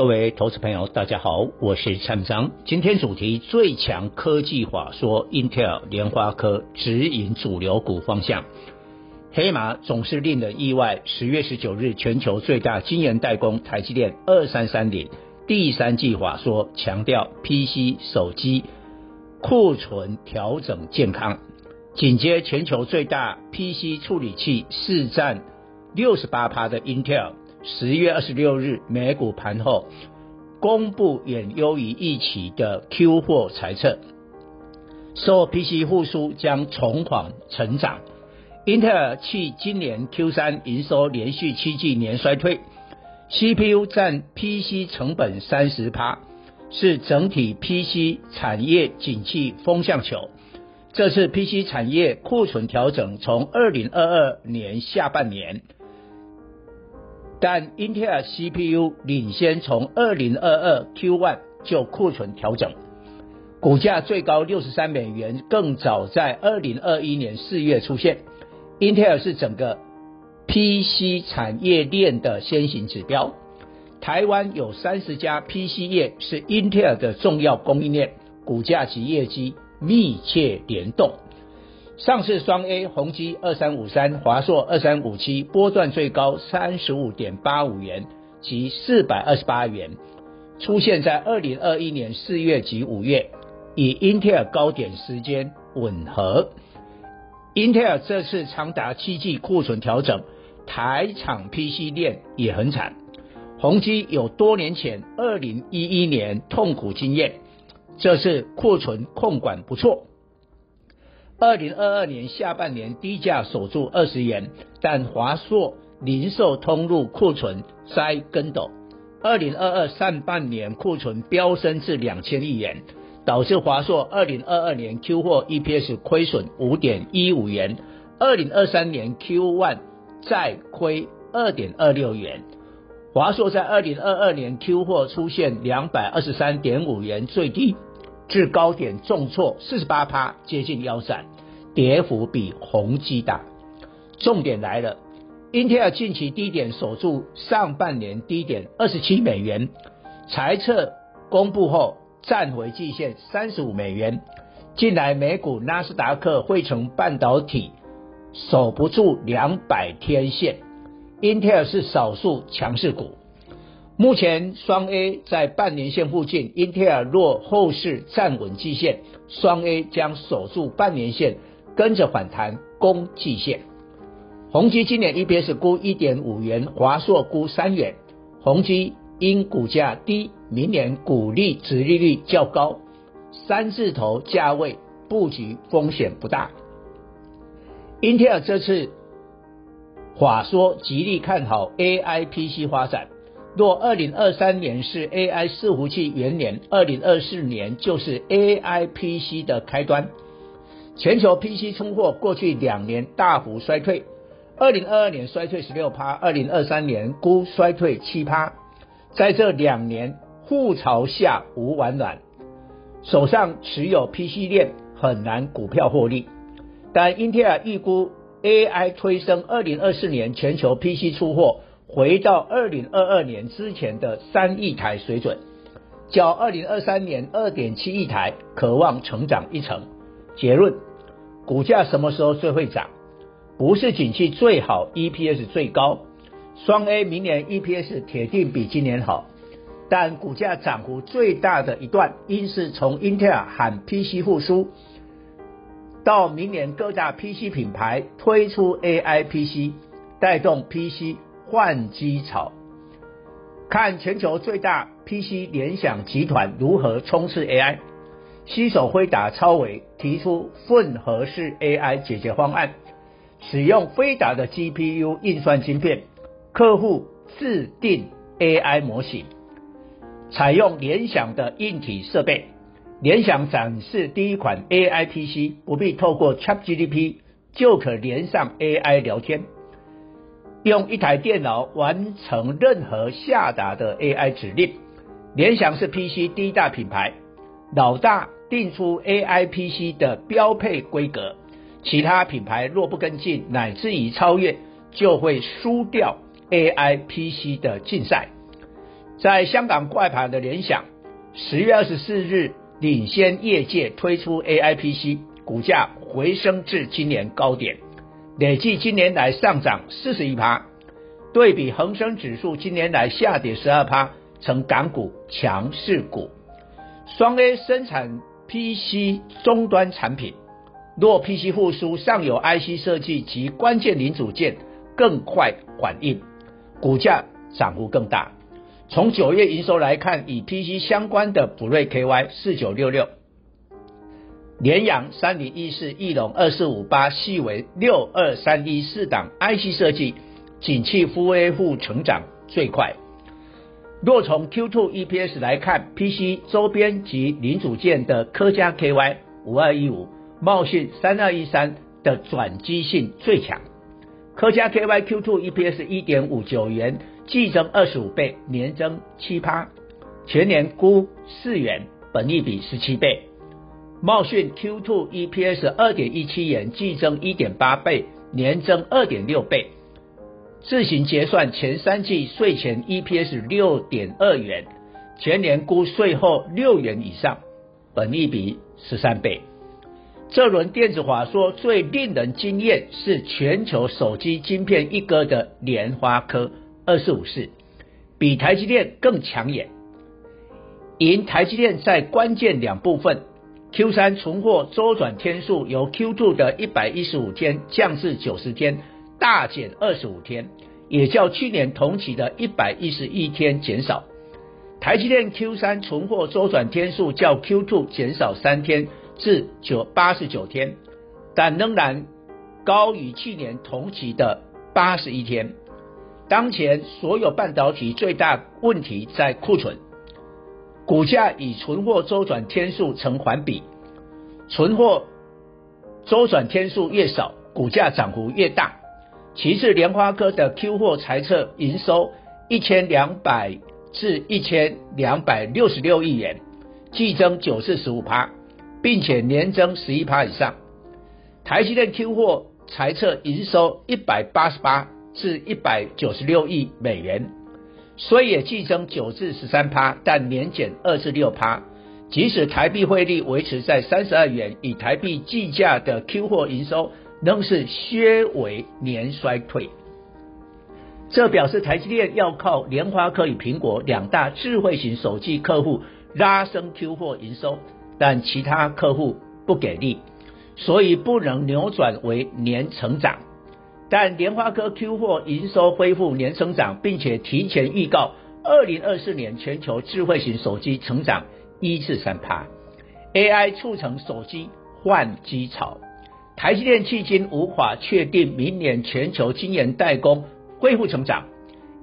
各位投资朋友，大家好，我是蔡明彰。今天主题：最强科技法说，Intel、联发科指引主流股方向。黑马总是令人意外。十月十九日，全球最大晶圆代工台积电二三三零第三季法说强调，PC 手机库存调整健康。紧接全球最大 PC 处理器市占六十八趴的 Intel。十月二十六日，美股盘后公布远优于预期的 Q 货财测，受 PC 复苏将重返成长。英特尔去今年 Q 三营收连续七季年衰退，CPU 占 PC 成本三十趴，是整体 PC 产业景气风向球。这次 PC 产业库存调整从二零二二年下半年。但英特尔 CPU 领先，从二零二二 Q1 就库存调整，股价最高六十三美元，更早在二零二一年四月出现。英特尔是整个 PC 产业链的先行指标，台湾有三十家 PC 业是英特尔的重要供应链，股价及业绩密切联动。上市双 A 宏基二三五三、华硕二三五七，波段最高三十五点八五元及四百二十八元，出现在二零二一年四月及五月，与英特尔高点时间吻合。英特尔这次长达七季库存调整，台厂 PC 链也很惨。宏基有多年前二零一一年痛苦经验，这次库存控管不错。二零二二年下半年低价守住二十元，但华硕零售通路库存栽跟斗。二零二二上半年库存飙升至两千亿元，导致华硕二零二二年 Q 货 EPS 亏损五点一五元，二零二三年 Q1 再亏二点二六元。华硕在二零二二年 Q 货出现两百二十三点五元最低。至高点重挫四十八趴，接近腰斩，跌幅比宏基大。重点来了，英特尔近期低点守住上半年低点二十七美元，财测公布后站回季线三十五美元。近来美股纳斯达克汇成半导体守不住两百天线，英特尔是少数强势股。目前双 A 在半年线附近，英特尔若后市站稳季线，双 A 将守住半年线，跟着反弹攻季线。宏基今年 EPS 估一点五元，华硕估三元。宏基因股价低，明年股利值利率较高，三字头价位布局风险不大。英特尔这次话说极力看好 AI PC 发展。若二零二三年是 AI 伺服器元年，二零二四年就是 AI PC 的开端。全球 PC 出货过去两年大幅衰退，二零二二年衰退十六趴，二零二三年估衰退七趴。在这两年覆巢下无完卵，手上持有 PC 链很难股票获利。但英特尔预估 AI 推升二零二四年全球 PC 出货。回到二零二二年之前的三亿台水准，较二零二三年二点七亿台，可望成长一成。结论：股价什么时候最会涨？不是景气最好，EPS 最高。双 A 明年 EPS 铁定比今年好，但股价涨幅最大的一段，应是从英特尔喊 PC 复苏，到明年各大 PC 品牌推出 AI PC，带动 PC。换机潮，看全球最大 PC 联想集团如何冲刺 AI，携手辉达、超伟提出混合式 AI 解决方案，使用辉达的 GPU 运算晶片，客户自定 AI 模型，采用联想的硬体设备，联想展示第一款 AI PC，不必透过 ChatGPT 就可连上 AI 聊天，用一台电脑完成任何下达的 AI 指令。联想是 PC 第一大品牌，老大定出 AI PC 的标配规格，其他品牌若不跟进，乃至于超越，就会输掉 AI PC 的竞赛。在香港挂牌的联想，十月二十四日领先业界推出 AI PC，股价回升至今年高点，累计今年来上涨四十一趴，对比恒生指数今年来下跌十二趴，成港股强势股。双 A 生产 PC 终端产品，若 PC 复苏，上游 IC 设计及关键零组件更快反应，股价涨幅更大。从九月营收来看，以 PC 相关的普瑞 KY 四九六六、联阳三零一四、翼龙二四五八、细微六二三一四档 IC 设计，景气恢复成长最快。若从 Q2 EPS 来看，PC 周边及零组件的科嘉 KY 五二一五、茂讯三二一三的转机性最强。科嘉 KY Q2 EPS 一点五九元。季增二十五倍，年增七趴，全年估四元，本益比十七倍。茂讯 Q2 EPS 二点一七元，季增一点八倍，年增二点六倍。自行结算前三季税前 EPS 六点二元，全年估税后六元以上，本益比十三倍。这轮电子法说最令人惊艳是全球手机晶片一哥的联发科。二四五四比台积电更抢眼，赢台积电在关键两部分：Q 三存货周转天数由 Q two 的一百一十五天降至九十天，大减二十五天，也较去年同期的一百一十一天减少。台积电 Q 三存货周转天数较 Q two 减少三天至九八十九天，但仍然高于去年同期的八十一天。当前所有半导体最大问题在库存，股价以存货周转天数成反比，存货周转天数越少，股价涨幅越大。其次，联发科的 Q 货财测营收一千两百至一千两百六十六亿元，季增九至十五趴，并且年增十一趴以上。台积电 Q 货财测营收一百八十八。至一百九十六亿美元，虽也季增九至十三趴，但年减二至六趴。即使台币汇率维持在三十二元，以台币计价的 Q 货营收仍是削为年衰退。这表示台积电要靠联发科与苹果两大智慧型手机客户拉升 Q 货营收，但其他客户不给力，所以不能扭转为年成长。但联发科 Q 货营收恢复年成长，并且提前预告，二零二四年全球智慧型手机成长一至三趴，AI 促成手机换机潮。台积电迄今无法确定明年全球晶圆代工恢复成长，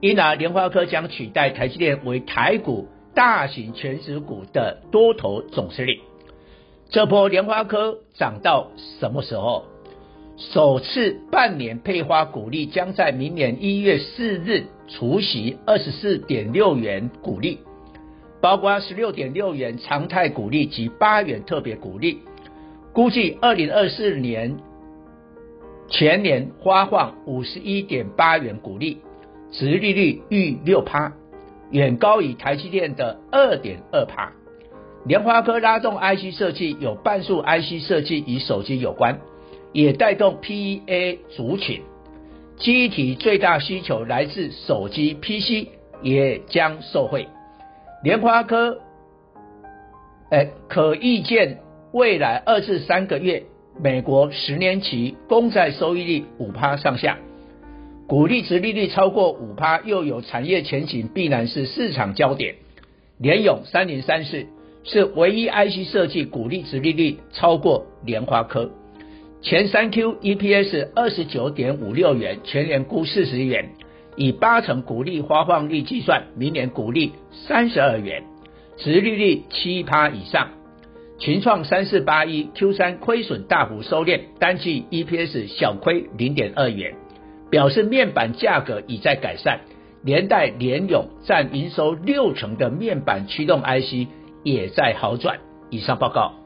因而联发科将取代台积电为台股大型全值股的多头总司令。这波联发科涨到什么时候？首次半年配发股利将在明年一月四日除息二十四点六元股利，包括十六点六元常态股利及八元特别股利，估计二零二四年全年发放五十一点八元股利，殖利率逾六趴，远高于台积电的二点二趴。联发科拉动 IC 设计，有半数 IC 设计与手机有关。也带动 PEA 族群，机体最大需求来自手机 PC，也将受惠。联发科，哎，可预见未来二至三个月，美国十年期公债收益率五趴上下，股利殖利率超过五趴，又有产业前景，必然是市场焦点。联咏三零三四是唯一 IC 设计股利殖利率超过联发科。前三 Q EPS 二十九点五六元，全年估四十元，以八成股利发放率计算，明年股利三十二元，殖利率七趴以上。群创三四八一 Q 三亏损大幅收敛，单季 EPS 小亏零点二元，表示面板价格已在改善，连带联咏占营收六成的面板驱动 IC 也在好转。以上报告。